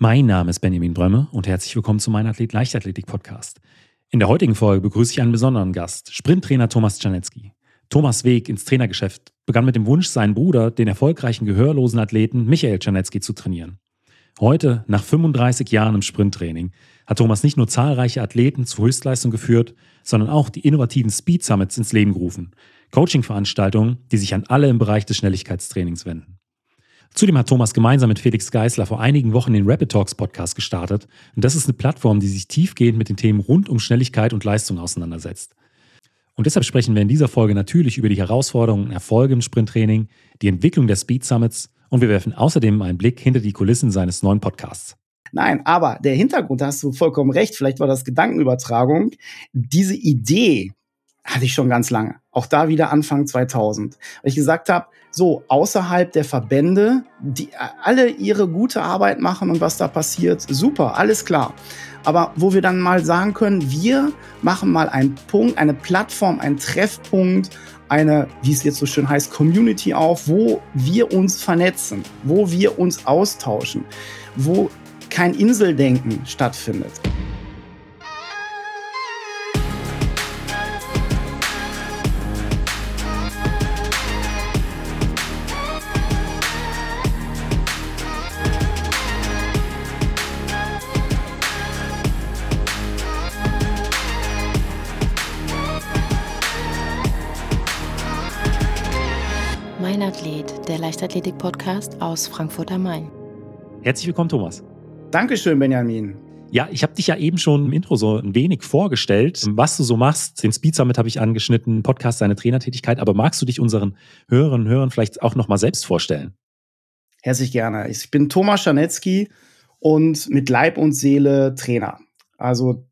Mein Name ist Benjamin Brömme und herzlich willkommen zu meinem Athlet Leichtathletik Podcast. In der heutigen Folge begrüße ich einen besonderen Gast, Sprinttrainer Thomas Czarnecki. Thomas Weg ins Trainergeschäft begann mit dem Wunsch, seinen Bruder, den erfolgreichen gehörlosen Athleten Michael Czarnecki, zu trainieren. Heute, nach 35 Jahren im Sprinttraining, hat Thomas nicht nur zahlreiche Athleten zur Höchstleistung geführt, sondern auch die innovativen Speed Summits ins Leben gerufen. Coaching-Veranstaltungen, die sich an alle im Bereich des Schnelligkeitstrainings wenden. Zudem hat Thomas gemeinsam mit Felix Geisler vor einigen Wochen den Rapid Talks Podcast gestartet. Und das ist eine Plattform, die sich tiefgehend mit den Themen rund um Schnelligkeit und Leistung auseinandersetzt. Und deshalb sprechen wir in dieser Folge natürlich über die Herausforderungen und Erfolge im Sprinttraining, die Entwicklung der Speed Summits und wir werfen außerdem einen Blick hinter die Kulissen seines neuen Podcasts. Nein, aber der Hintergrund, da hast du vollkommen recht, vielleicht war das Gedankenübertragung. Diese Idee hatte ich schon ganz lange. Auch da wieder Anfang 2000. Weil ich gesagt habe, so außerhalb der Verbände, die alle ihre gute Arbeit machen und was da passiert, super, alles klar. Aber wo wir dann mal sagen können, wir machen mal einen Punkt, eine Plattform, einen Treffpunkt, eine, wie es jetzt so schön heißt, Community auf, wo wir uns vernetzen, wo wir uns austauschen, wo kein Inseldenken stattfindet. Leichtathletik-Podcast aus Frankfurt am Main. Herzlich willkommen, Thomas. Dankeschön, Benjamin. Ja, ich habe dich ja eben schon im Intro so ein wenig vorgestellt, was du so machst. Den Speed Summit habe ich angeschnitten, Podcast, deine Trainertätigkeit. Aber magst du dich unseren Hörerinnen und Hörern vielleicht auch nochmal selbst vorstellen? Herzlich gerne. Ich bin Thomas Scharnetzky und mit Leib und Seele Trainer. Also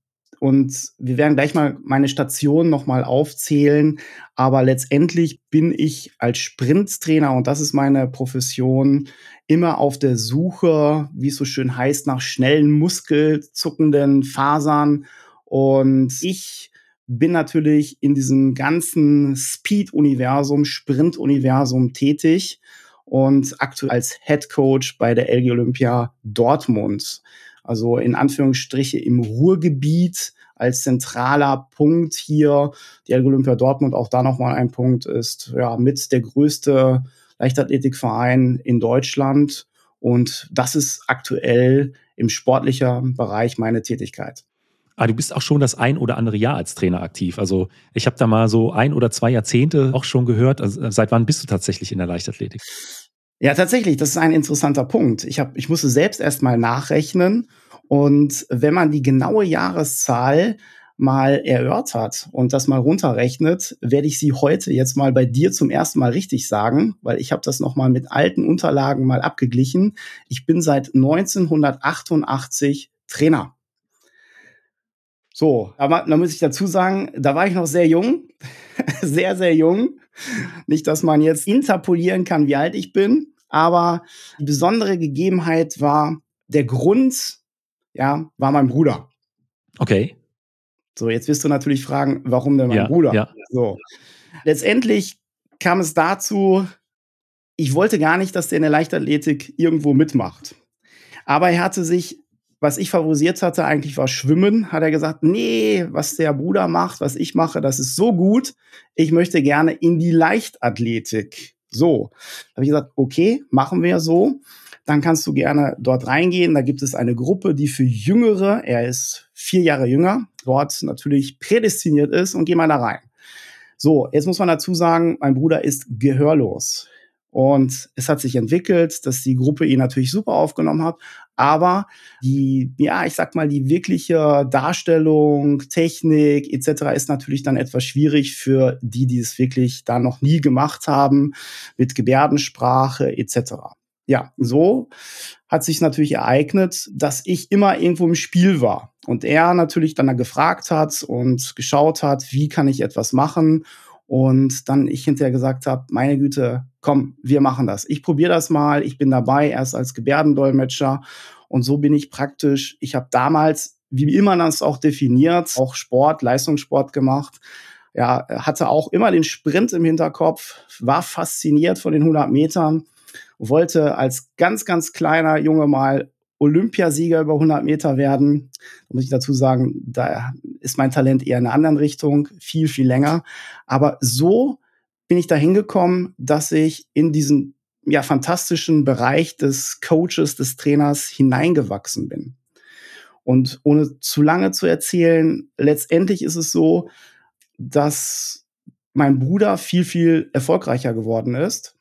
und wir werden gleich mal meine Station nochmal aufzählen. Aber letztendlich bin ich als Sprinttrainer, und das ist meine Profession, immer auf der Suche, wie es so schön heißt, nach schnellen, muskelzuckenden Fasern. Und ich bin natürlich in diesem ganzen Speed-Universum, Sprint-Universum tätig und aktuell als Head Coach bei der LG Olympia Dortmund also in Anführungsstriche im Ruhrgebiet als zentraler Punkt hier. Die Ergo Olympia Dortmund, auch da nochmal ein Punkt, ist ja mit der größte Leichtathletikverein in Deutschland. Und das ist aktuell im sportlichen Bereich meine Tätigkeit. Ah, du bist auch schon das ein oder andere Jahr als Trainer aktiv. Also ich habe da mal so ein oder zwei Jahrzehnte auch schon gehört. Also, seit wann bist du tatsächlich in der Leichtathletik? Ja, tatsächlich, das ist ein interessanter Punkt. Ich, hab, ich musste selbst erst mal nachrechnen. Und wenn man die genaue Jahreszahl mal erörtert und das mal runterrechnet, werde ich sie heute jetzt mal bei dir zum ersten Mal richtig sagen, weil ich habe das noch mal mit alten Unterlagen mal abgeglichen. Ich bin seit 1988 Trainer. So, aber da muss ich dazu sagen, da war ich noch sehr jung, sehr, sehr jung. Nicht, dass man jetzt interpolieren kann, wie alt ich bin, aber die besondere Gegebenheit war, der Grund, ja, war mein Bruder. Okay. So, jetzt wirst du natürlich fragen, warum denn mein ja, Bruder? Ja. So. Letztendlich kam es dazu, ich wollte gar nicht, dass der in der Leichtathletik irgendwo mitmacht. Aber er hatte sich, was ich favorisiert hatte, eigentlich war Schwimmen, hat er gesagt, nee, was der Bruder macht, was ich mache, das ist so gut. Ich möchte gerne in die Leichtathletik. So, habe ich gesagt, okay, machen wir so. Dann kannst du gerne dort reingehen. Da gibt es eine Gruppe, die für Jüngere, er ist vier Jahre jünger, dort natürlich prädestiniert ist und geh mal da rein. So, jetzt muss man dazu sagen, mein Bruder ist gehörlos. Und es hat sich entwickelt, dass die Gruppe ihn natürlich super aufgenommen hat. Aber die, ja, ich sag mal, die wirkliche Darstellung, Technik etc. ist natürlich dann etwas schwierig für die, die es wirklich da noch nie gemacht haben, mit Gebärdensprache etc. Ja, so hat sich natürlich ereignet, dass ich immer irgendwo im Spiel war. Und er natürlich dann da gefragt hat und geschaut hat, wie kann ich etwas machen und dann ich hinterher gesagt habe, meine Güte, komm, wir machen das. Ich probiere das mal, ich bin dabei, erst als Gebärdendolmetscher. Und so bin ich praktisch, ich habe damals, wie immer das auch definiert, auch Sport, Leistungssport gemacht. Ja, hatte auch immer den Sprint im Hinterkopf, war fasziniert von den 100 Metern, wollte als ganz, ganz kleiner Junge mal Olympiasieger über 100 Meter werden. Da muss ich dazu sagen, da ist mein Talent eher in einer anderen Richtung, viel, viel länger. Aber so bin ich dahin gekommen, dass ich in diesen ja, fantastischen Bereich des Coaches, des Trainers hineingewachsen bin. Und ohne zu lange zu erzählen, letztendlich ist es so, dass mein Bruder viel, viel erfolgreicher geworden ist.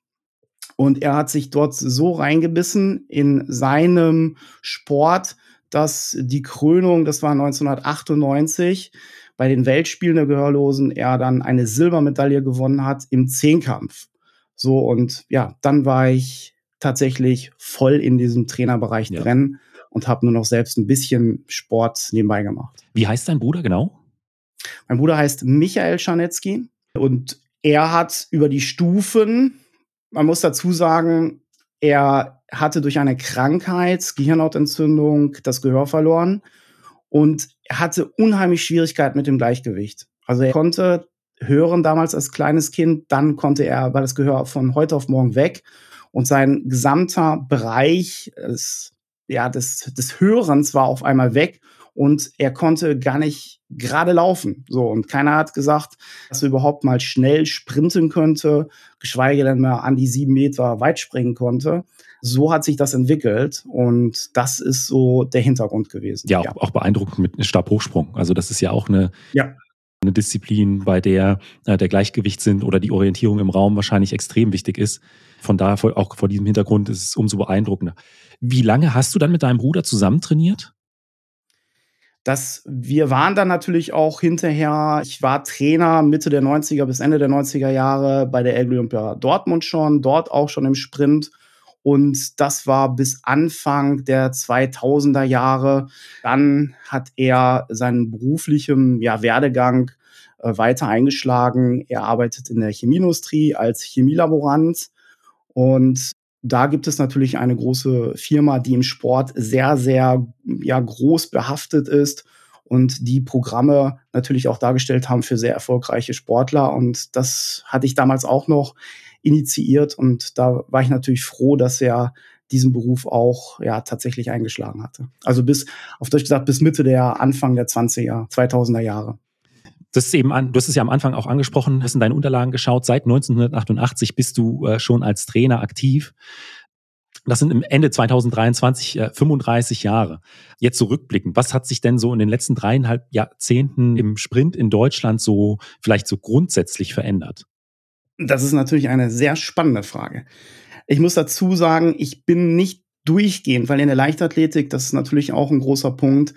Und er hat sich dort so reingebissen in seinem Sport, dass die Krönung, das war 1998, bei den Weltspielen der Gehörlosen er dann eine Silbermedaille gewonnen hat im Zehnkampf. So, und ja, dann war ich tatsächlich voll in diesem Trainerbereich ja. drin und habe nur noch selbst ein bisschen Sport nebenbei gemacht. Wie heißt dein Bruder genau? Mein Bruder heißt Michael Czarnecki und er hat über die Stufen, man muss dazu sagen, er hatte durch eine Krankheit, Gehirnhautentzündung, das Gehör verloren und er hatte unheimlich Schwierigkeiten mit dem Gleichgewicht. Also er konnte hören damals als kleines Kind, dann konnte er, war das Gehör von heute auf morgen weg und sein gesamter Bereich des, ja, des, des Hörens war auf einmal weg und er konnte gar nicht gerade laufen. So, und keiner hat gesagt, dass er überhaupt mal schnell sprinten könnte, geschweige denn mal an die sieben Meter weit springen konnte. So hat sich das entwickelt und das ist so der Hintergrund gewesen. Ja, auch, auch beeindruckend mit Stabhochsprung. Also das ist ja auch eine, ja eine Disziplin, bei der äh, der Gleichgewichtssinn oder die Orientierung im Raum wahrscheinlich extrem wichtig ist. Von daher, auch vor diesem Hintergrund ist es umso beeindruckender. Wie lange hast du dann mit deinem Bruder zusammen trainiert? Das, wir waren dann natürlich auch hinterher, ich war Trainer Mitte der 90er bis Ende der 90er Jahre bei der Olympia Dortmund schon, dort auch schon im Sprint. Und das war bis Anfang der 2000er Jahre. Dann hat er seinen beruflichen ja, Werdegang äh, weiter eingeschlagen. Er arbeitet in der Chemieindustrie als Chemielaborant. Und da gibt es natürlich eine große Firma, die im Sport sehr, sehr ja, groß behaftet ist und die Programme natürlich auch dargestellt haben für sehr erfolgreiche Sportler. Und das hatte ich damals auch noch initiiert und da war ich natürlich froh, dass er diesen Beruf auch ja tatsächlich eingeschlagen hatte. Also bis, auf Deutsch gesagt, bis Mitte der Anfang der 20er, 2000er Jahre. Das ist eben an, du hast es ja am Anfang auch angesprochen, hast in deine Unterlagen geschaut. Seit 1988 bist du äh, schon als Trainer aktiv. Das sind im Ende 2023 äh, 35 Jahre. Jetzt zurückblicken, was hat sich denn so in den letzten dreieinhalb Jahrzehnten im Sprint in Deutschland so vielleicht so grundsätzlich verändert? Das ist natürlich eine sehr spannende Frage. Ich muss dazu sagen, ich bin nicht durchgehend, weil in der Leichtathletik, das ist natürlich auch ein großer Punkt,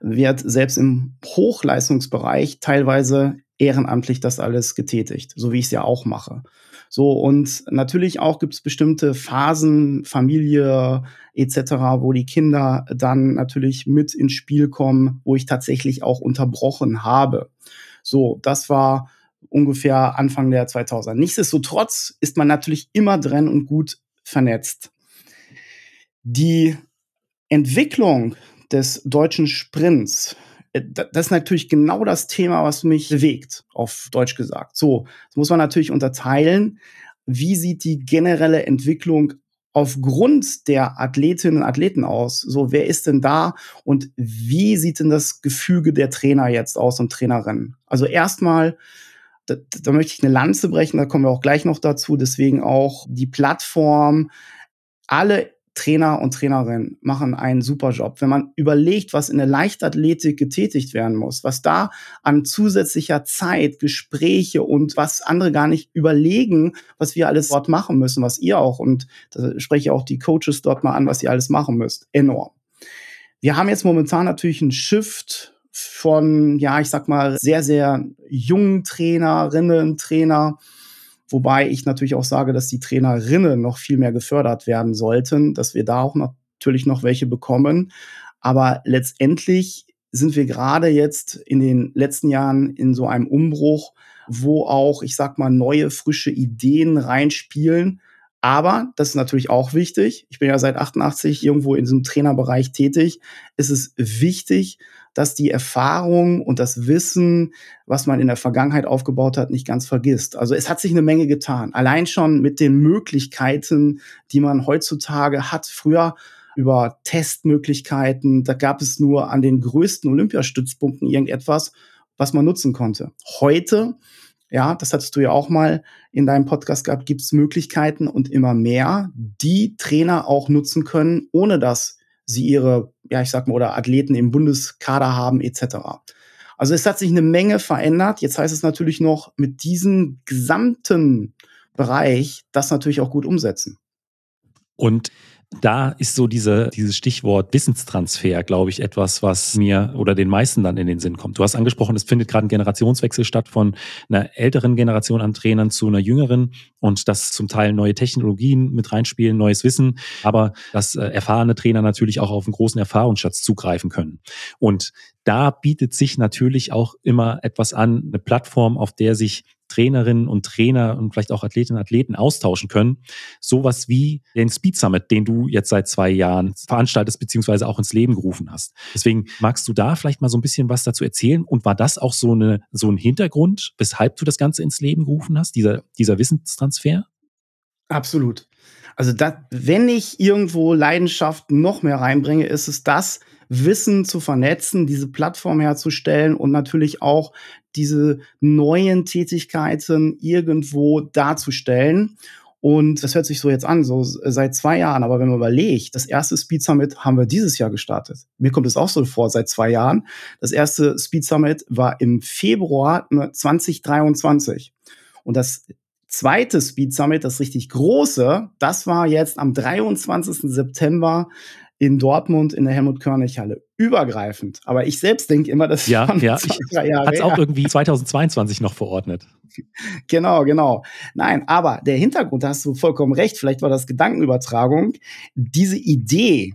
wird selbst im Hochleistungsbereich teilweise ehrenamtlich das alles getätigt, so wie ich es ja auch mache. So, und natürlich auch gibt es bestimmte Phasen, Familie etc., wo die Kinder dann natürlich mit ins Spiel kommen, wo ich tatsächlich auch unterbrochen habe. So, das war ungefähr Anfang der 2000er. Nichtsdestotrotz ist man natürlich immer drin und gut vernetzt. Die Entwicklung des deutschen Sprints, äh, das ist natürlich genau das Thema, was mich bewegt, auf Deutsch gesagt. So, das muss man natürlich unterteilen. Wie sieht die generelle Entwicklung aufgrund der Athletinnen und Athleten aus? So, wer ist denn da und wie sieht denn das Gefüge der Trainer jetzt aus und Trainerinnen? Also erstmal da, da möchte ich eine Lanze brechen, da kommen wir auch gleich noch dazu. Deswegen auch die Plattform, alle Trainer und Trainerinnen machen einen super Job. Wenn man überlegt, was in der Leichtathletik getätigt werden muss, was da an zusätzlicher Zeit, Gespräche und was andere gar nicht überlegen, was wir alles dort machen müssen, was ihr auch, und da spreche ich auch die Coaches dort mal an, was ihr alles machen müsst, enorm. Wir haben jetzt momentan natürlich einen Shift von, ja, ich sag mal, sehr, sehr jungen Trainerinnen, Trainer, wobei ich natürlich auch sage, dass die Trainerinnen noch viel mehr gefördert werden sollten, dass wir da auch natürlich noch welche bekommen. Aber letztendlich sind wir gerade jetzt in den letzten Jahren in so einem Umbruch, wo auch, ich sag mal, neue, frische Ideen reinspielen. Aber, das ist natürlich auch wichtig, ich bin ja seit 88 irgendwo in diesem Trainerbereich tätig, ist es wichtig, dass die Erfahrung und das Wissen, was man in der Vergangenheit aufgebaut hat, nicht ganz vergisst. Also es hat sich eine Menge getan. Allein schon mit den Möglichkeiten, die man heutzutage hat. Früher über Testmöglichkeiten. Da gab es nur an den größten Olympiastützpunkten irgendetwas, was man nutzen konnte. Heute, ja, das hattest du ja auch mal in deinem Podcast gehabt, gibt es Möglichkeiten und immer mehr, die Trainer auch nutzen können, ohne dass sie ihre, ja, ich sag mal, oder Athleten im Bundeskader haben, etc. Also es hat sich eine Menge verändert. Jetzt heißt es natürlich noch, mit diesem gesamten Bereich das natürlich auch gut umsetzen. Und da ist so diese, dieses Stichwort Wissenstransfer, glaube ich, etwas, was mir oder den meisten dann in den Sinn kommt. Du hast angesprochen, es findet gerade ein Generationswechsel statt von einer älteren Generation an Trainern zu einer jüngeren und dass zum Teil neue Technologien mit reinspielen, neues Wissen, aber dass äh, erfahrene Trainer natürlich auch auf einen großen Erfahrungsschatz zugreifen können. Und da bietet sich natürlich auch immer etwas an, eine Plattform, auf der sich Trainerinnen und Trainer und vielleicht auch Athletinnen und Athleten austauschen können. Sowas wie den Speed Summit, den du jetzt seit zwei Jahren veranstaltest, beziehungsweise auch ins Leben gerufen hast. Deswegen magst du da vielleicht mal so ein bisschen was dazu erzählen? Und war das auch so, eine, so ein Hintergrund, weshalb du das Ganze ins Leben gerufen hast, dieser, dieser Wissenstransfer? Absolut. Also, das, wenn ich irgendwo Leidenschaft noch mehr reinbringe, ist es das, Wissen zu vernetzen, diese Plattform herzustellen und natürlich auch diese neuen Tätigkeiten irgendwo darzustellen. Und das hört sich so jetzt an, so seit zwei Jahren. Aber wenn man überlegt, das erste Speed Summit haben wir dieses Jahr gestartet. Mir kommt es auch so vor, seit zwei Jahren. Das erste Speed Summit war im Februar 2023. Und das zweite Speed Summit, das richtig große, das war jetzt am 23. September in Dortmund in der Helmut-Körnig-Halle. Übergreifend. Aber ich selbst denke immer, das ja, ja, zwei, drei Jahre. Hat es auch irgendwie 2022 noch verordnet. Genau, genau. Nein, aber der Hintergrund, da hast du vollkommen recht, vielleicht war das Gedankenübertragung. Diese Idee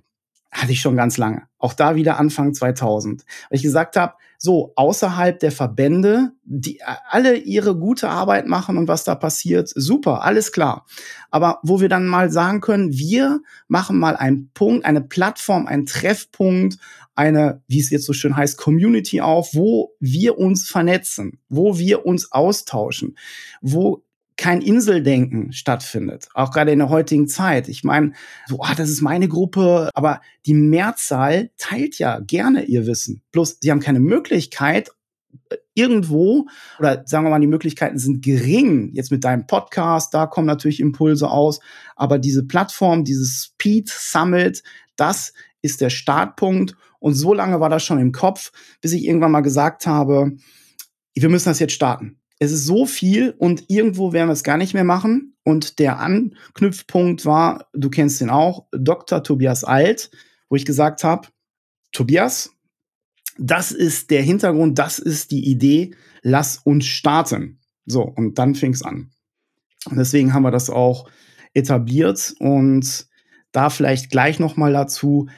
hatte ich schon ganz lange. Auch da wieder Anfang 2000. Weil ich gesagt habe, so außerhalb der Verbände, die alle ihre gute Arbeit machen und was da passiert, super, alles klar. Aber wo wir dann mal sagen können, wir machen mal einen Punkt, eine Plattform, einen Treffpunkt, eine, wie es jetzt so schön heißt, Community auf, wo wir uns vernetzen, wo wir uns austauschen, wo kein Inseldenken stattfindet, auch gerade in der heutigen Zeit. Ich meine, so, ah, das ist meine Gruppe, aber die Mehrzahl teilt ja gerne ihr Wissen. Bloß sie haben keine Möglichkeit, äh, irgendwo, oder sagen wir mal, die Möglichkeiten sind gering, jetzt mit deinem Podcast, da kommen natürlich Impulse aus, aber diese Plattform, dieses Speed Summit, das ist der Startpunkt. Und so lange war das schon im Kopf, bis ich irgendwann mal gesagt habe, wir müssen das jetzt starten es ist so viel und irgendwo werden wir es gar nicht mehr machen. Und der Anknüpfpunkt war, du kennst den auch, Dr. Tobias Alt, wo ich gesagt habe, Tobias, das ist der Hintergrund, das ist die Idee, lass uns starten. So, und dann fing es an. Und deswegen haben wir das auch etabliert und da vielleicht gleich noch mal dazu,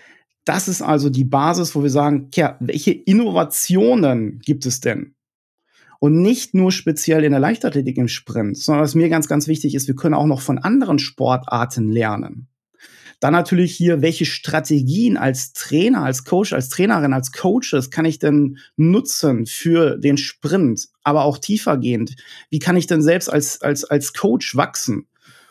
das ist also die Basis, wo wir sagen, ja, welche Innovationen gibt es denn? Und nicht nur speziell in der Leichtathletik im Sprint, sondern was mir ganz, ganz wichtig ist, wir können auch noch von anderen Sportarten lernen. Dann natürlich hier, welche Strategien als Trainer, als Coach, als Trainerin, als Coaches kann ich denn nutzen für den Sprint, aber auch tiefergehend? Wie kann ich denn selbst als, als, als Coach wachsen?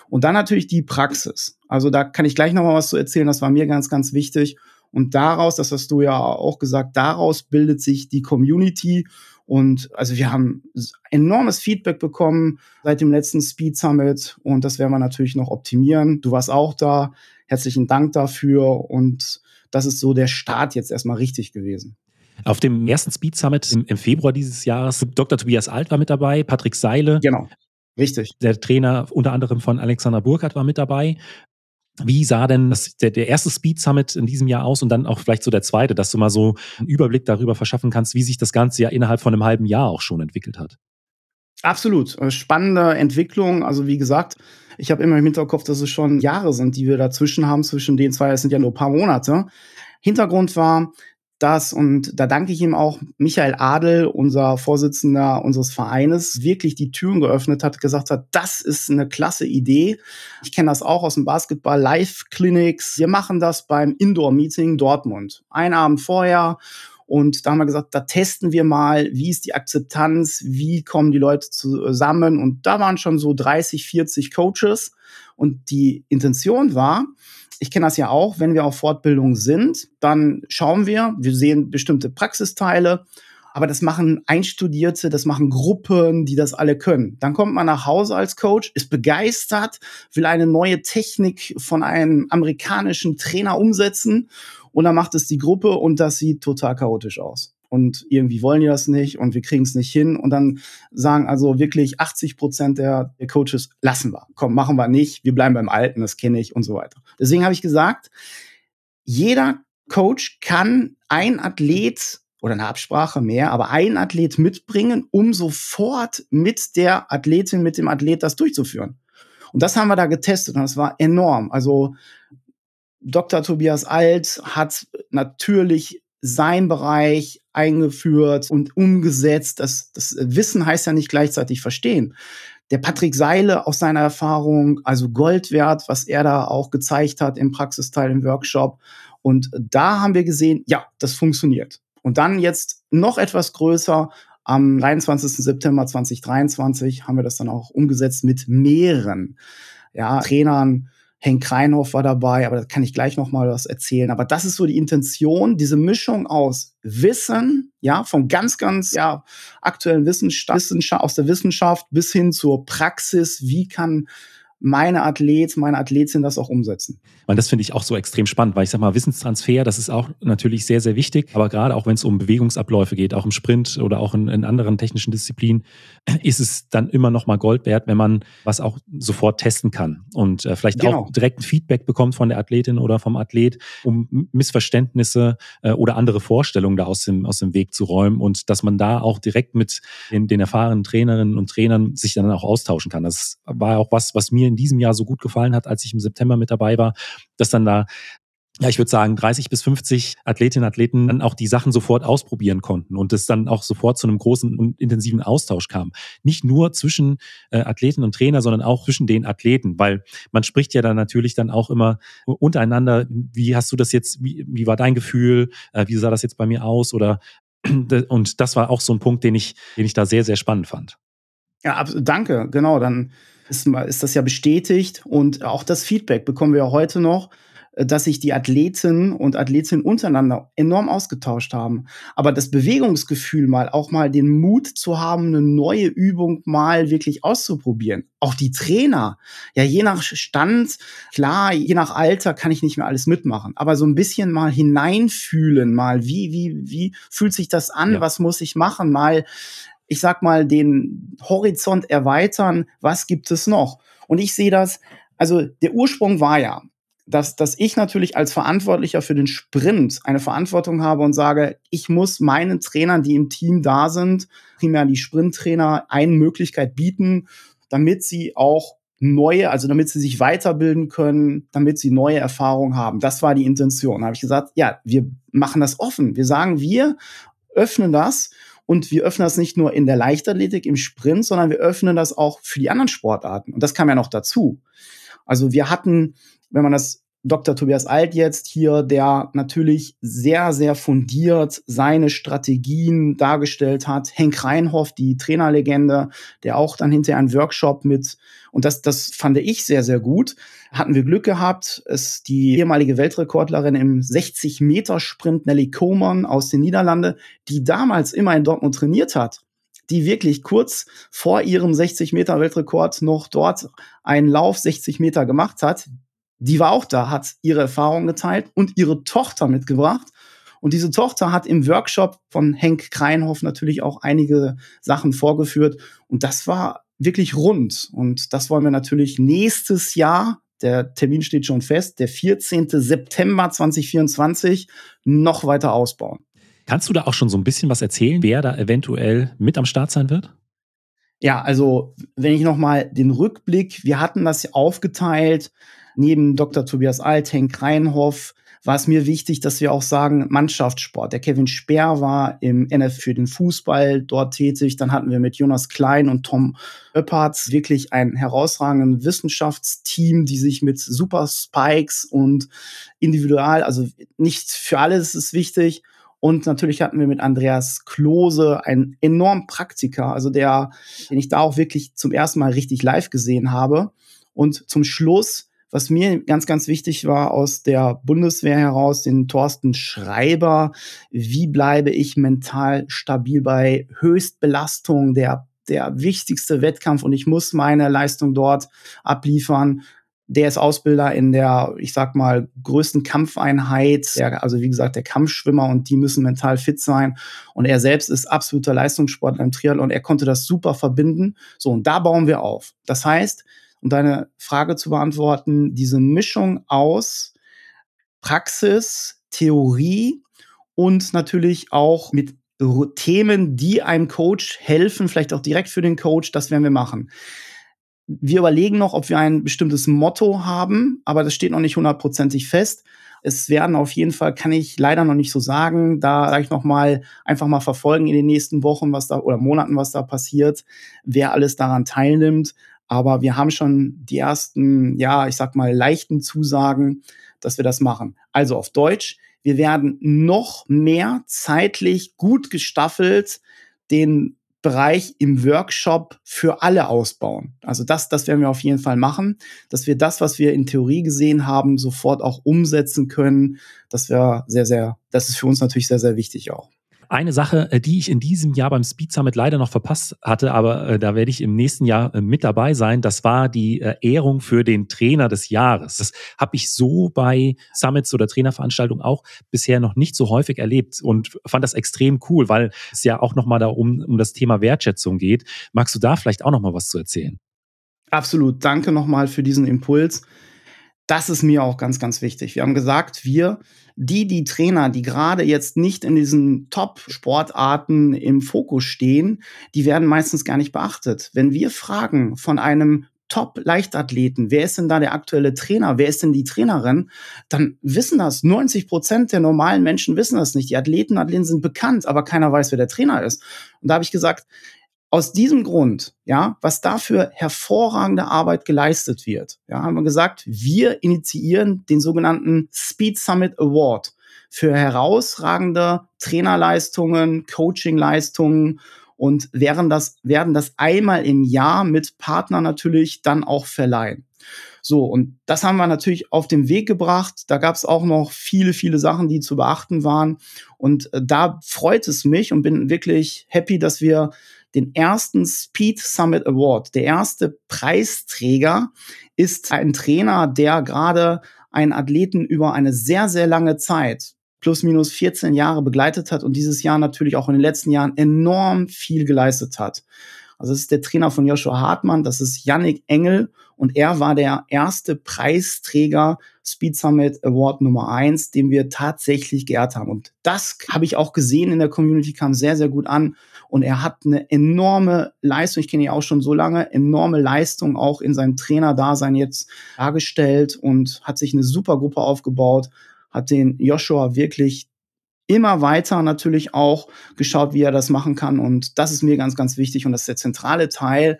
Und dann natürlich die Praxis. Also da kann ich gleich noch mal was zu erzählen. Das war mir ganz, ganz wichtig. Und daraus, das hast du ja auch gesagt, daraus bildet sich die Community und also wir haben enormes Feedback bekommen seit dem letzten Speed Summit und das werden wir natürlich noch optimieren. Du warst auch da. Herzlichen Dank dafür und das ist so der Start jetzt erstmal richtig gewesen. Auf dem ersten Speed Summit im, Februar dieses Jahres, Dr. Tobias Alt war mit dabei, Patrick Seile. Genau. Richtig. Der Trainer unter anderem von Alexander Burkhardt war mit dabei. Wie sah denn das, der, der erste Speed Summit in diesem Jahr aus und dann auch vielleicht so der zweite, dass du mal so einen Überblick darüber verschaffen kannst, wie sich das Ganze ja innerhalb von einem halben Jahr auch schon entwickelt hat? Absolut. Äh, spannende Entwicklung. Also wie gesagt, ich habe immer im Hinterkopf, dass es schon Jahre sind, die wir dazwischen haben, zwischen den zwei, es sind ja nur ein paar Monate. Hintergrund war, das, und da danke ich ihm auch, Michael Adel, unser Vorsitzender unseres Vereines, wirklich die Türen geöffnet hat, gesagt hat, das ist eine klasse Idee. Ich kenne das auch aus dem Basketball, Live-Clinics. Wir machen das beim Indoor-Meeting Dortmund. Ein Abend vorher Und da haben wir gesagt, da testen wir mal, wie ist die Akzeptanz, wie kommen die Leute zusammen. Und da waren schon so 30, 40 Coaches. Und die Intention war, ich kenne das ja auch, wenn wir auf Fortbildung sind, dann schauen wir, wir sehen bestimmte Praxisteile, aber das machen Einstudierte, das machen Gruppen, die das alle können. Dann kommt man nach Hause als Coach, ist begeistert, will eine neue Technik von einem amerikanischen Trainer umsetzen und dann macht es die Gruppe und das sieht total chaotisch aus und irgendwie wollen die das nicht und wir kriegen es nicht hin und dann sagen also wirklich 80 Prozent der, der, Coaches lassen wir, komm, machen wir nicht, wir bleiben beim Alten, das kenne ich und so weiter. Deswegen habe ich gesagt, jeder Coach kann ein Athlet oder eine Absprache mehr, aber ein Athlet mitbringen, um sofort mit der Athletin, mit dem Athlet das durchzuführen. Und das haben wir da getestet und das war enorm. Also Dr. Tobias Alt hat natürlich sein Bereich eingeführt und umgesetzt. Das, das Wissen heißt ja nicht gleichzeitig verstehen. Der Patrick Seile aus seiner Erfahrung, also Gold wert, was er da auch gezeigt hat im Praxisteil im Workshop. Und da haben wir gesehen, ja, das funktioniert. Und dann jetzt noch etwas größer. Am 23. September 2023 haben wir das dann auch umgesetzt mit mehreren ja, Trainern, Henk Kreinhoff war dabei, aber da kann ich gleich noch mal was erzählen. Aber das ist so die Intention, diese Mischung aus Wissen, ja, von ganz, ganz, ja, aktuellen Wissenschaft, Wissenschaft aus der Wissenschaft bis hin zur Praxis. Wie kann meine Athlet, meine Athletin das auch umsetzen. Und das finde ich auch so extrem spannend, weil ich sag mal, Wissenstransfer, das ist auch natürlich sehr, sehr wichtig. Aber gerade auch wenn es um Bewegungsabläufe geht, auch im Sprint oder auch in, in, anderen technischen Disziplinen, ist es dann immer noch mal Gold wert, wenn man was auch sofort testen kann und äh, vielleicht genau. auch direkt ein Feedback bekommt von der Athletin oder vom Athlet, um Missverständnisse äh, oder andere Vorstellungen da aus dem, aus dem Weg zu räumen und dass man da auch direkt mit den, den erfahrenen Trainerinnen und Trainern sich dann auch austauschen kann. Das war auch was, was mir mir in diesem Jahr so gut gefallen hat, als ich im September mit dabei war, dass dann da ja, ich würde sagen, 30 bis 50 Athletinnen und Athleten dann auch die Sachen sofort ausprobieren konnten und es dann auch sofort zu einem großen und intensiven Austausch kam. Nicht nur zwischen äh, Athleten und Trainer, sondern auch zwischen den Athleten, weil man spricht ja dann natürlich dann auch immer untereinander, wie hast du das jetzt, wie, wie war dein Gefühl, äh, wie sah das jetzt bei mir aus oder und das war auch so ein Punkt, den ich, den ich da sehr, sehr spannend fand. Ja, danke, genau, dann ist, ist das ja bestätigt und auch das Feedback bekommen wir ja heute noch, äh, dass sich die Athleten und Athletinnen untereinander enorm ausgetauscht haben. Aber das Bewegungsgefühl mal, auch mal den Mut zu haben, eine neue Übung mal wirklich auszuprobieren. Auch die Trainer, ja, je nach Stand, klar, je nach Alter kann ich nicht mehr alles mitmachen, aber so ein bisschen mal hineinfühlen, mal, wie, wie, wie fühlt sich das an? Ja. Was muss ich machen? Mal ich sag mal, den Horizont erweitern, was gibt es noch? Und ich sehe das, also der Ursprung war ja, dass, dass ich natürlich als Verantwortlicher für den Sprint eine Verantwortung habe und sage, ich muss meinen Trainern, die im Team da sind, primär die Sprinttrainer, eine Möglichkeit bieten, damit sie auch neue, also damit sie sich weiterbilden können, damit sie neue Erfahrungen haben. Das war die Intention. Da habe ich gesagt, ja, wir machen das offen. Wir sagen, wir öffnen das und wir öffnen das nicht nur in der Leichtathletik, im Sprint, sondern wir öffnen das auch für die anderen Sportarten. Und das kam ja noch dazu. Also wir hatten, wenn man das Dr. Tobias Alt jetzt hier, der natürlich sehr, sehr fundiert seine Strategien dargestellt hat. Henk Reinhoff, die Trainerlegende, der auch dann hinterher einen Workshop mit, und das, das fand ich sehr, sehr gut. Hatten wir Glück gehabt, ist die ehemalige Weltrekordlerin im 60-Meter-Sprint Nelly Coman aus den Niederlanden, die damals immer in Dortmund trainiert hat die wirklich kurz vor ihrem 60 Meter Weltrekord noch dort einen Lauf 60 Meter gemacht hat die war auch da, hat ihre Erfahrungen geteilt und ihre Tochter mitgebracht. Und diese Tochter hat im Workshop von Henk Kreinhoff natürlich auch einige Sachen vorgeführt. Und das war wirklich rund. Und das wollen wir natürlich nächstes Jahr, der Termin steht schon fest, der 14. September 2024, noch weiter ausbauen. Kannst du da auch schon so ein bisschen was erzählen, wer da eventuell mit am Start sein wird? Ja, also wenn ich noch mal den Rückblick, wir hatten das aufgeteilt neben Dr. Tobias Alt, Henk Reinhoff, war es mir wichtig, dass wir auch sagen, Mannschaftssport. Der Kevin Speer war im NF für den Fußball dort tätig. Dann hatten wir mit Jonas Klein und Tom Öppertz wirklich ein herausragendes Wissenschaftsteam, die sich mit Super Spikes und individual, also nicht für alles ist wichtig. Und natürlich hatten wir mit Andreas Klose einen enormen Praktiker, also der, den ich da auch wirklich zum ersten Mal richtig live gesehen habe. Und zum Schluss, was mir ganz, ganz wichtig war aus der Bundeswehr heraus, den Thorsten Schreiber. Wie bleibe ich mental stabil bei Höchstbelastung, der der wichtigste Wettkampf und ich muss meine Leistung dort abliefern der ist Ausbilder in der, ich sag mal, größten Kampfeinheit, der, also wie gesagt, der Kampfschwimmer und die müssen mental fit sein. Und er selbst ist absoluter Leistungssportler im Triathlon. Er konnte das super verbinden. So, und da bauen wir auf. Das heißt, um deine Frage zu beantworten, diese Mischung aus Praxis, Theorie und natürlich auch mit Themen, die einem Coach helfen, vielleicht auch direkt für den Coach, das werden wir machen. Wir überlegen noch, ob wir ein bestimmtes Motto haben, aber das steht noch nicht hundertprozentig fest. Es werden auf jeden Fall, kann ich leider noch nicht so sagen. Da sage ich noch mal, einfach mal verfolgen in den nächsten Wochen, was da oder Monaten, was da passiert, wer alles daran teilnimmt. Aber wir haben schon die ersten, ja, ich sag mal, leichten Zusagen, dass wir das machen. Also auf Deutsch, wir werden noch mehr zeitlich gut gestaffelt den Bereich im Workshop für alle ausbauen. Also das, das werden wir auf jeden Fall machen, dass wir das, was wir in Theorie gesehen haben, sofort auch umsetzen können. Das wäre sehr, sehr, das ist für uns natürlich sehr, sehr wichtig auch. Eine Sache, äh, die ich in diesem Jahr beim Speed Summit leider noch verpasst hatte, aber äh, da werde ich im nächsten Jahr äh, mit dabei sein, das war die äh, Ehrung für den Trainer des Jahres. Das habe ich so bei Summits oder Trainerveranstaltungen auch bisher noch nicht so häufig erlebt und fand das extrem cool, weil es ja auch nochmal da um, um das Thema Wertschätzung geht. Magst du da vielleicht auch nochmal was zu erzählen? Absolut. Danke nochmal für diesen Impuls. Das ist mir auch ganz, ganz wichtig. Wir haben gesagt, wir die, die Trainer, die gerade jetzt nicht in diesen Top-Sportarten im Fokus stehen, die werden meistens gar nicht beachtet. Wenn wir fragen von einem Top-Leichtathleten, wer ist denn da der aktuelle Trainer, wer ist denn die Trainerin, dann wissen das 90 Prozent der normalen Menschen wissen das nicht. Die Athleten, Athleten sind bekannt, aber keiner weiß, wer der Trainer ist. Und da habe ich gesagt, aus diesem Grund, ja, was dafür hervorragende Arbeit geleistet wird, ja, haben wir gesagt, wir initiieren den sogenannten Speed Summit Award für herausragende Trainerleistungen, Coachingleistungen und werden das, werden das einmal im Jahr mit Partnern natürlich dann auch verleihen. So, und das haben wir natürlich auf den Weg gebracht. Da gab es auch noch viele, viele Sachen, die zu beachten waren. Und äh, da freut es mich und bin wirklich happy, dass wir den ersten Speed Summit Award. Der erste Preisträger ist ein Trainer, der gerade einen Athleten über eine sehr, sehr lange Zeit, plus minus 14 Jahre begleitet hat und dieses Jahr natürlich auch in den letzten Jahren enorm viel geleistet hat. Also es ist der Trainer von Joshua Hartmann, das ist Yannick Engel und er war der erste Preisträger Speed Summit Award Nummer eins, den wir tatsächlich geehrt haben. Und das habe ich auch gesehen in der Community, kam sehr, sehr gut an. Und er hat eine enorme Leistung, ich kenne ihn auch schon so lange, enorme Leistung auch in seinem Trainerdasein jetzt dargestellt und hat sich eine super Gruppe aufgebaut, hat den Joshua wirklich immer weiter natürlich auch geschaut, wie er das machen kann. Und das ist mir ganz, ganz wichtig. Und das ist der zentrale Teil.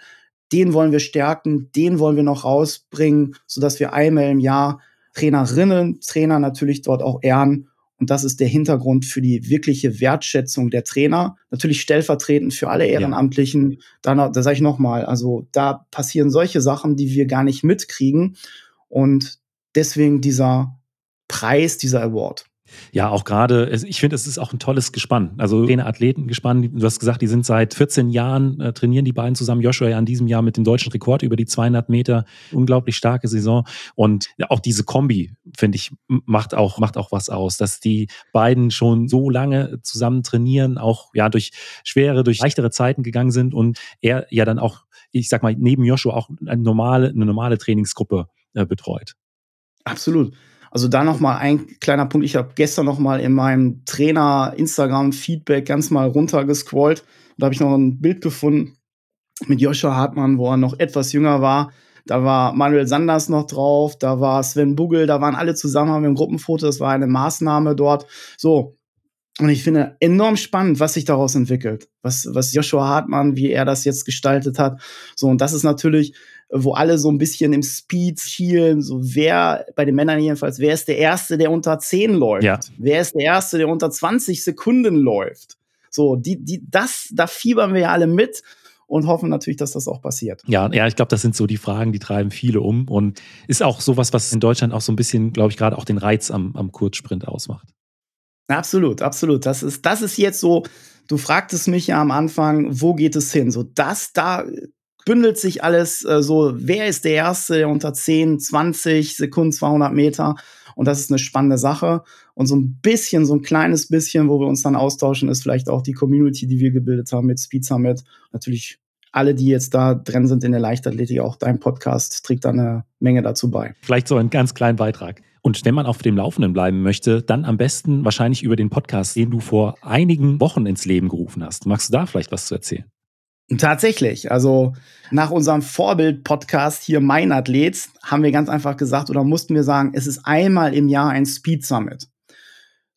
Den wollen wir stärken, den wollen wir noch rausbringen, sodass wir einmal im Jahr Trainerinnen, Trainer natürlich dort auch ehren. Und das ist der Hintergrund für die wirkliche Wertschätzung der Trainer. Natürlich stellvertretend für alle Ehrenamtlichen. Ja. Da, da sage ich nochmal, also da passieren solche Sachen, die wir gar nicht mitkriegen. Und deswegen dieser Preis, dieser Award. Ja, auch gerade, ich finde, es ist auch ein tolles Gespann. Also Trainer, Athleten gespannt. Du hast gesagt, die sind seit 14 Jahren, äh, trainieren die beiden zusammen. Joshua ja in diesem Jahr mit dem deutschen Rekord über die 200 Meter. Unglaublich starke Saison. Und auch diese Kombi, finde ich, macht auch, macht auch was aus, dass die beiden schon so lange zusammen trainieren, auch ja durch schwere, durch leichtere Zeiten gegangen sind und er ja dann auch, ich sag mal, neben Joshua auch eine normale, eine normale Trainingsgruppe äh, betreut. Absolut. Also da noch mal ein kleiner Punkt. Ich habe gestern noch mal in meinem Trainer Instagram Feedback ganz mal runtergescrollt. Da habe ich noch ein Bild gefunden mit Joshua Hartmann, wo er noch etwas jünger war. Da war Manuel Sanders noch drauf, da war Sven Bugel, da waren alle zusammen, haben wir ein Gruppenfoto, das war eine Maßnahme dort. So. Und ich finde enorm spannend, was sich daraus entwickelt. Was, was Joshua Hartmann, wie er das jetzt gestaltet hat. So. Und das ist natürlich wo alle so ein bisschen im Speed schielen, so wer, bei den Männern jedenfalls, wer ist der Erste, der unter 10 läuft? Ja. Wer ist der Erste, der unter 20 Sekunden läuft? So, die, die, das, da fiebern wir ja alle mit und hoffen natürlich, dass das auch passiert. Ja, ja, ich glaube, das sind so die Fragen, die treiben viele um und ist auch sowas, was in Deutschland auch so ein bisschen, glaube ich, gerade auch den Reiz am, am Kurzsprint ausmacht. Absolut, absolut. Das ist, das ist jetzt so, du fragtest mich ja am Anfang, wo geht es hin? So, das, da bündelt sich alles äh, so, wer ist der Erste, der unter 10, 20 Sekunden, 200 Meter und das ist eine spannende Sache. Und so ein bisschen, so ein kleines bisschen, wo wir uns dann austauschen, ist vielleicht auch die Community, die wir gebildet haben mit Speed Summit. Natürlich alle, die jetzt da drin sind in der Leichtathletik, auch dein Podcast trägt da eine Menge dazu bei. Vielleicht so einen ganz kleinen Beitrag. Und wenn man auf dem Laufenden bleiben möchte, dann am besten wahrscheinlich über den Podcast, den du vor einigen Wochen ins Leben gerufen hast. Magst du da vielleicht was zu erzählen? Tatsächlich. Also nach unserem Vorbild-Podcast hier Mein Athlet haben wir ganz einfach gesagt oder mussten wir sagen, es ist einmal im Jahr ein Speed Summit.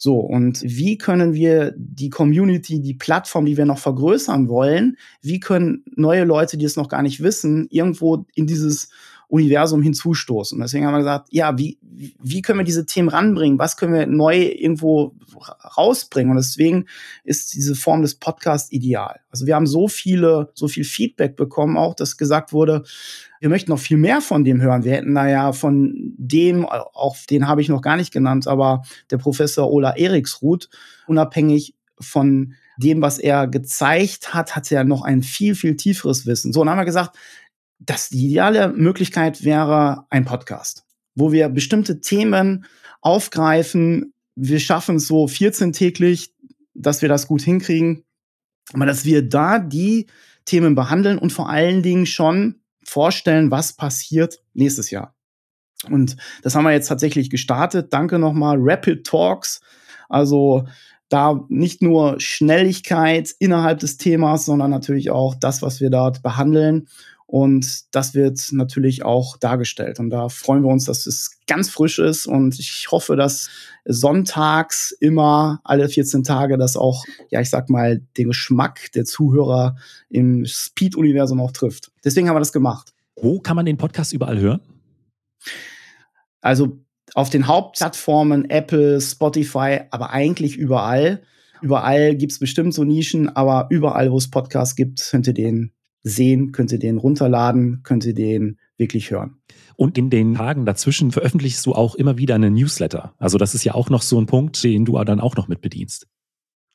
So, und wie können wir die Community, die Plattform, die wir noch vergrößern wollen, wie können neue Leute, die es noch gar nicht wissen, irgendwo in dieses Universum hinzustoßen. Und deswegen haben wir gesagt, ja, wie, wie können wir diese Themen ranbringen? Was können wir neu irgendwo rausbringen? Und deswegen ist diese Form des Podcasts ideal. Also wir haben so viele, so viel Feedback bekommen auch, dass gesagt wurde, wir möchten noch viel mehr von dem hören. Wir hätten da ja von dem, auch den habe ich noch gar nicht genannt, aber der Professor Ola Eriksruth, unabhängig von dem, was er gezeigt hat, hat er noch ein viel, viel tieferes Wissen. So, und dann haben wir gesagt, das die ideale Möglichkeit wäre ein Podcast, wo wir bestimmte Themen aufgreifen. Wir schaffen es so 14 täglich, dass wir das gut hinkriegen, aber dass wir da die Themen behandeln und vor allen Dingen schon vorstellen, was passiert nächstes Jahr. Und das haben wir jetzt tatsächlich gestartet. Danke nochmal, Rapid Talks. Also da nicht nur Schnelligkeit innerhalb des Themas, sondern natürlich auch das, was wir dort behandeln. Und das wird natürlich auch dargestellt. Und da freuen wir uns, dass es ganz frisch ist. Und ich hoffe, dass sonntags immer alle 14 Tage das auch, ja, ich sag mal, den Geschmack der Zuhörer im Speed-Universum auch trifft. Deswegen haben wir das gemacht. Wo kann man den Podcast überall hören? Also auf den Hauptplattformen Apple, Spotify, aber eigentlich überall. Überall gibt es bestimmt so Nischen, aber überall, wo es Podcasts gibt, könnt ihr den sehen, könnt ihr den runterladen, könnt ihr den wirklich hören. Und in den Tagen dazwischen veröffentlichst du auch immer wieder eine Newsletter. Also das ist ja auch noch so ein Punkt, den du dann auch noch mit bedienst.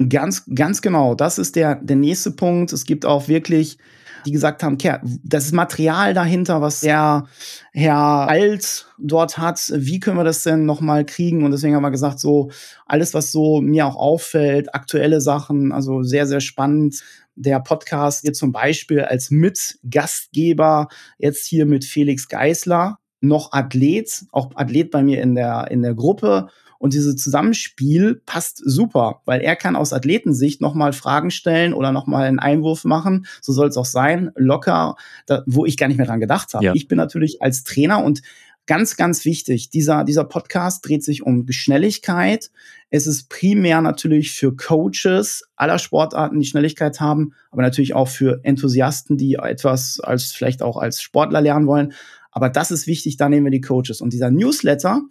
Ganz, ganz genau. Das ist der, der nächste Punkt. Es gibt auch wirklich, die gesagt haben, das ist Material dahinter, was der Herr Alt dort hat. Wie können wir das denn nochmal kriegen? Und deswegen haben wir gesagt, so alles, was so mir auch auffällt, aktuelle Sachen, also sehr, sehr spannend der Podcast hier zum Beispiel als Mitgastgeber jetzt hier mit Felix Geisler, noch Athlet, auch Athlet bei mir in der, in der Gruppe. Und dieses Zusammenspiel passt super, weil er kann aus Athletensicht nochmal Fragen stellen oder nochmal einen Einwurf machen. So soll es auch sein, locker, da, wo ich gar nicht mehr dran gedacht habe. Ja. Ich bin natürlich als Trainer und Ganz, ganz wichtig, dieser, dieser Podcast dreht sich um Schnelligkeit. Es ist primär natürlich für Coaches aller Sportarten, die Schnelligkeit haben, aber natürlich auch für Enthusiasten, die etwas als vielleicht auch als Sportler lernen wollen. Aber das ist wichtig, da nehmen wir die Coaches. Und dieser Newsletter,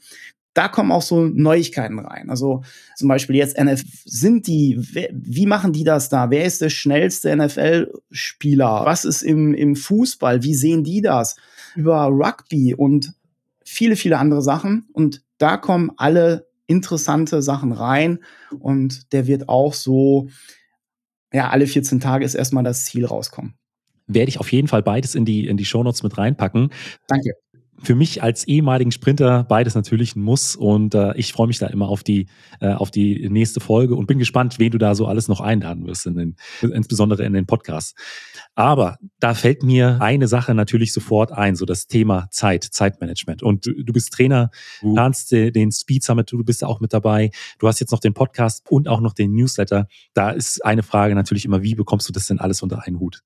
da kommen auch so Neuigkeiten rein. Also zum Beispiel jetzt NFL, sind die, wie machen die das da? Wer ist der schnellste NFL-Spieler? Was ist im, im Fußball? Wie sehen die das? Über Rugby und viele, viele andere Sachen. Und da kommen alle interessante Sachen rein. Und der wird auch so, ja, alle 14 Tage ist erstmal das Ziel rauskommen. Werde ich auf jeden Fall beides in die, in die Shownotes mit reinpacken. Danke für mich als ehemaligen Sprinter beides natürlich ein Muss und äh, ich freue mich da immer auf die, äh, auf die nächste Folge und bin gespannt, wen du da so alles noch einladen wirst, in den, insbesondere in den Podcast. Aber da fällt mir eine Sache natürlich sofort ein, so das Thema Zeit, Zeitmanagement. Und du, du bist Trainer, du planst den Speed Summit, du bist auch mit dabei. Du hast jetzt noch den Podcast und auch noch den Newsletter. Da ist eine Frage natürlich immer, wie bekommst du das denn alles unter einen Hut?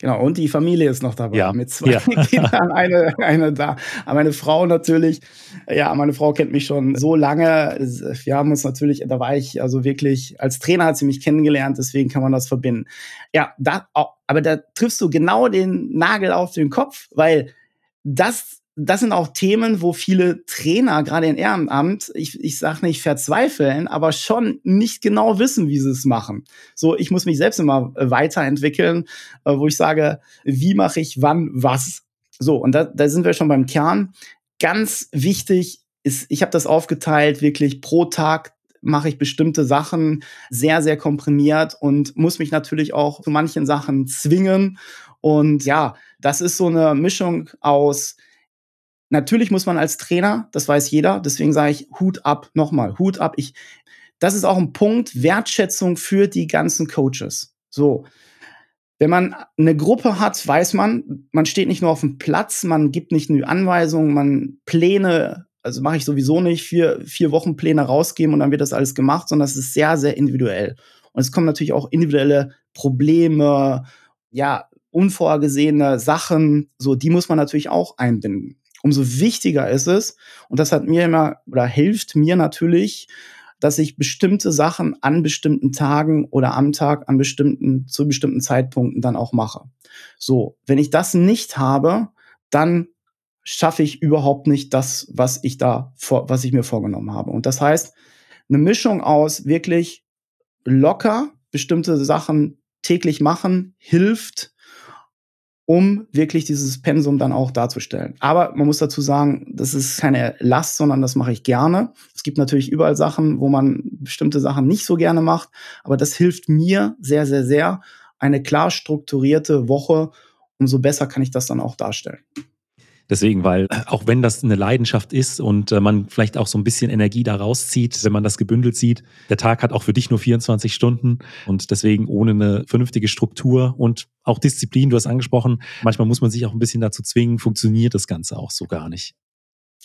Genau, und die Familie ist noch dabei. Ja. Mit zwei Ja. Kindern, eine, eine da. Aber meine Frau natürlich, ja, meine Frau kennt mich schon so lange. Wir haben uns natürlich, da war ich also wirklich, als Trainer hat sie mich kennengelernt, deswegen kann man das verbinden. Ja, da, aber da triffst du genau den Nagel auf den Kopf, weil das das sind auch Themen, wo viele Trainer, gerade in Ehrenamt, ich, ich sage nicht verzweifeln, aber schon nicht genau wissen, wie sie es machen. So, ich muss mich selbst immer weiterentwickeln, äh, wo ich sage, wie mache ich wann was. So, und da, da sind wir schon beim Kern. Ganz wichtig ist, ich habe das aufgeteilt, wirklich pro Tag mache ich bestimmte Sachen sehr, sehr komprimiert und muss mich natürlich auch zu manchen Sachen zwingen. Und ja, das ist so eine Mischung aus Natürlich muss man als Trainer, das weiß jeder, deswegen sage ich Hut ab, nochmal, Hut ab. Ich, das ist auch ein Punkt, Wertschätzung für die ganzen Coaches. So. Wenn man eine Gruppe hat, weiß man, man steht nicht nur auf dem Platz, man gibt nicht nur Anweisungen, man Pläne, also mache ich sowieso nicht, vier, vier Wochen Pläne rausgeben und dann wird das alles gemacht, sondern es ist sehr, sehr individuell. Und es kommen natürlich auch individuelle Probleme, ja, unvorgesehene Sachen, so, die muss man natürlich auch einbinden umso wichtiger ist es, und das hat mir immer oder hilft mir natürlich, dass ich bestimmte Sachen an bestimmten Tagen oder am Tag an bestimmten, zu bestimmten Zeitpunkten dann auch mache. So, wenn ich das nicht habe, dann schaffe ich überhaupt nicht das, was ich da vor, was ich mir vorgenommen habe. Und das heißt, eine Mischung aus wirklich locker bestimmte Sachen täglich machen hilft, um wirklich dieses Pensum dann auch darzustellen. Aber man muss dazu sagen, das ist keine Last, sondern das mache ich gerne. Es gibt natürlich überall Sachen, wo man bestimmte Sachen nicht so gerne macht, aber das hilft mir sehr, sehr, sehr. Eine klar strukturierte Woche, umso besser kann ich das dann auch darstellen. Deswegen, weil äh, auch wenn das eine Leidenschaft ist und äh, man vielleicht auch so ein bisschen Energie da rauszieht, wenn man das gebündelt sieht, der Tag hat auch für dich nur 24 Stunden und deswegen ohne eine vernünftige Struktur und auch Disziplin, du hast angesprochen, manchmal muss man sich auch ein bisschen dazu zwingen, funktioniert das Ganze auch so gar nicht.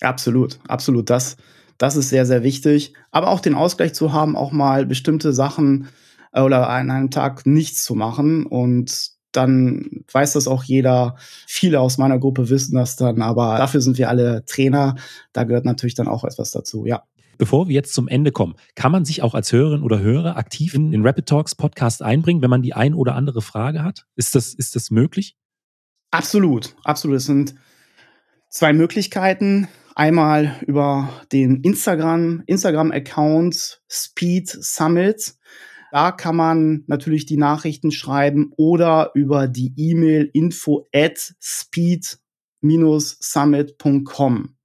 Absolut, absolut. Das, das ist sehr, sehr wichtig. Aber auch den Ausgleich zu haben, auch mal bestimmte Sachen äh, oder an einem Tag nichts zu machen und dann weiß das auch jeder. Viele aus meiner Gruppe wissen das dann, aber dafür sind wir alle Trainer. Da gehört natürlich dann auch etwas dazu, ja. Bevor wir jetzt zum Ende kommen, kann man sich auch als Hörerin oder Hörer aktiv in den Rapid Talks Podcast einbringen, wenn man die ein oder andere Frage hat? Ist das, ist das möglich? Absolut, absolut. Es sind zwei Möglichkeiten. Einmal über den Instagram, Instagram-Account Speed Summit. Da kann man natürlich die Nachrichten schreiben oder über die E-Mail info at speed-summit.com.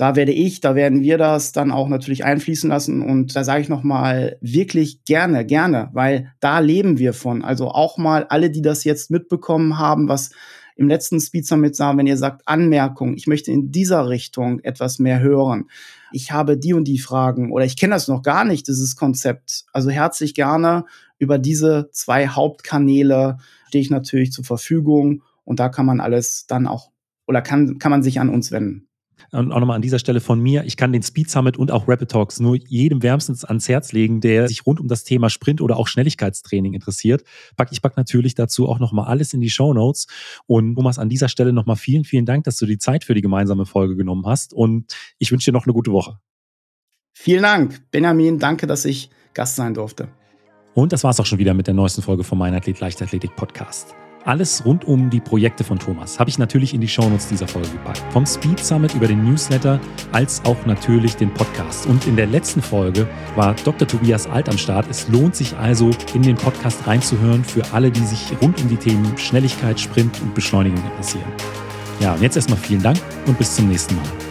Da werde ich, da werden wir das dann auch natürlich einfließen lassen. Und da sage ich nochmal wirklich gerne, gerne, weil da leben wir von. Also auch mal alle, die das jetzt mitbekommen haben, was im letzten Speed Summit sagen, wenn ihr sagt Anmerkung, ich möchte in dieser Richtung etwas mehr hören. Ich habe die und die Fragen oder ich kenne das noch gar nicht, dieses Konzept. Also herzlich gerne über diese zwei Hauptkanäle stehe ich natürlich zur Verfügung und da kann man alles dann auch oder kann, kann man sich an uns wenden. Und auch nochmal an dieser Stelle von mir, ich kann den Speed Summit und auch Rapid Talks nur jedem wärmstens ans Herz legen, der sich rund um das Thema Sprint oder auch Schnelligkeitstraining interessiert. Ich packe natürlich dazu auch nochmal alles in die Show Notes. Und Thomas, an dieser Stelle nochmal vielen, vielen Dank, dass du die Zeit für die gemeinsame Folge genommen hast. Und ich wünsche dir noch eine gute Woche. Vielen Dank, Benjamin. Danke, dass ich Gast sein durfte. Und das war es auch schon wieder mit der neuesten Folge vom Mein Athlet Leichtathletik Podcast. Alles rund um die Projekte von Thomas habe ich natürlich in die Shownotes dieser Folge gepackt. Vom Speed Summit über den Newsletter als auch natürlich den Podcast. Und in der letzten Folge war Dr. Tobias Alt am Start. Es lohnt sich also, in den Podcast reinzuhören für alle, die sich rund um die Themen Schnelligkeit, Sprint und Beschleunigung interessieren. Ja, und jetzt erstmal vielen Dank und bis zum nächsten Mal.